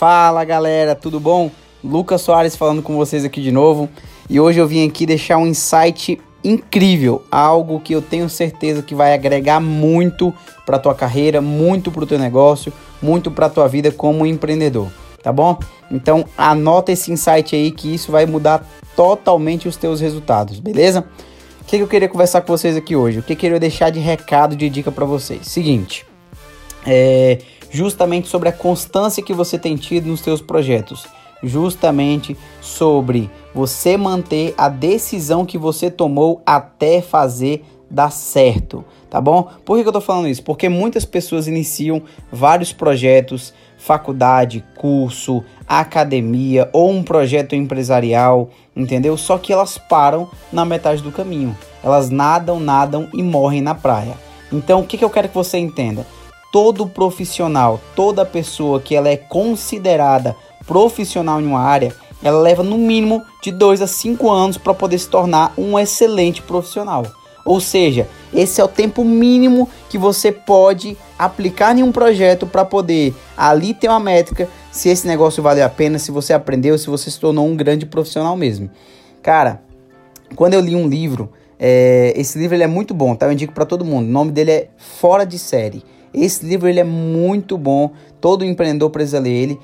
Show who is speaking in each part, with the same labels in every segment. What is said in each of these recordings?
Speaker 1: Fala galera, tudo bom? Lucas Soares falando com vocês aqui de novo e hoje eu vim aqui deixar um insight incrível, algo que eu tenho certeza que vai agregar muito para tua carreira, muito para o teu negócio, muito para tua vida como empreendedor, tá bom? Então anota esse insight aí que isso vai mudar totalmente os teus resultados, beleza? O que, que eu queria conversar com vocês aqui hoje? O que eu queria deixar de recado, de dica para vocês? Seguinte, é justamente sobre a constância que você tem tido nos seus projetos, justamente sobre você manter a decisão que você tomou até fazer dar certo, tá bom? Por que, eu tô falando isso? Porque muitas pessoas iniciam vários projetos, faculdade, curso, academia ou um projeto empresarial, entendeu? Só que elas param na metade do caminho. Elas nadam, nadam e morrem na praia. Então, o que, que eu quero que você entenda? Todo profissional, toda pessoa que ela é considerada profissional em uma área, ela leva no mínimo de 2 a 5 anos para poder se tornar um excelente profissional. Ou seja, esse é o tempo mínimo que você pode aplicar em um projeto para poder ali ter uma métrica se esse negócio valeu a pena, se você aprendeu, se você se tornou um grande profissional mesmo. Cara, quando eu li um livro, é, esse livro ele é muito bom, tá? Eu indico para todo mundo. O nome dele é Fora de Série. Esse livro ele é muito bom, todo empreendedor precisa ler ele.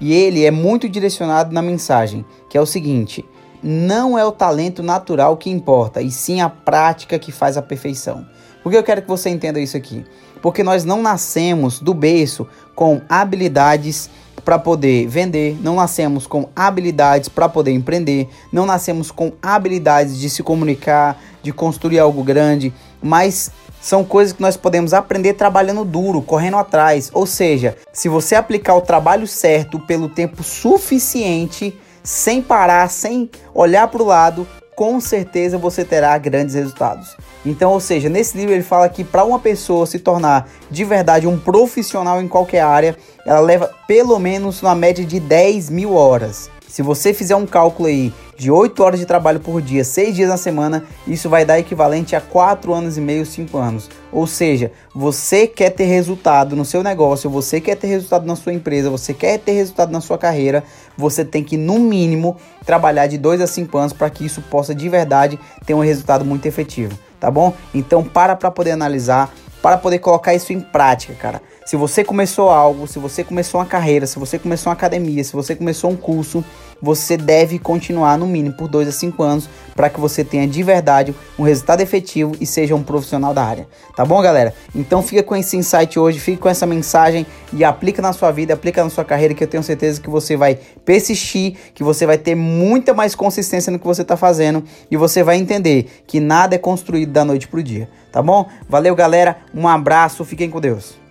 Speaker 1: E ele é muito direcionado na mensagem, que é o seguinte: não é o talento natural que importa, e sim a prática que faz a perfeição. Por que eu quero que você entenda isso aqui? Porque nós não nascemos do berço com habilidades para poder vender, não nascemos com habilidades para poder empreender, não nascemos com habilidades de se comunicar, de construir algo grande, mas são coisas que nós podemos aprender trabalhando duro, correndo atrás. Ou seja, se você aplicar o trabalho certo pelo tempo suficiente, sem parar, sem olhar para o lado, com certeza você terá grandes resultados. Então, ou seja, nesse livro ele fala que para uma pessoa se tornar de verdade um profissional em qualquer área, ela leva pelo menos na média de 10 mil horas. Se você fizer um cálculo aí de 8 horas de trabalho por dia, 6 dias na semana, isso vai dar equivalente a 4 anos e meio, 5 anos. Ou seja, você quer ter resultado no seu negócio, você quer ter resultado na sua empresa, você quer ter resultado na sua carreira, você tem que, no mínimo, trabalhar de 2 a 5 anos para que isso possa de verdade ter um resultado muito efetivo, tá bom? Então, para para poder analisar, para poder colocar isso em prática, cara. Se você começou algo, se você começou uma carreira, se você começou uma academia, se você começou um curso, você deve continuar no mínimo por 2 a 5 anos para que você tenha de verdade um resultado efetivo e seja um profissional da área. Tá bom, galera? Então fica com esse insight hoje, fica com essa mensagem e aplica na sua vida, aplica na sua carreira que eu tenho certeza que você vai persistir, que você vai ter muita mais consistência no que você está fazendo e você vai entender que nada é construído da noite pro dia. Tá bom? Valeu, galera. Um abraço, fiquem com Deus.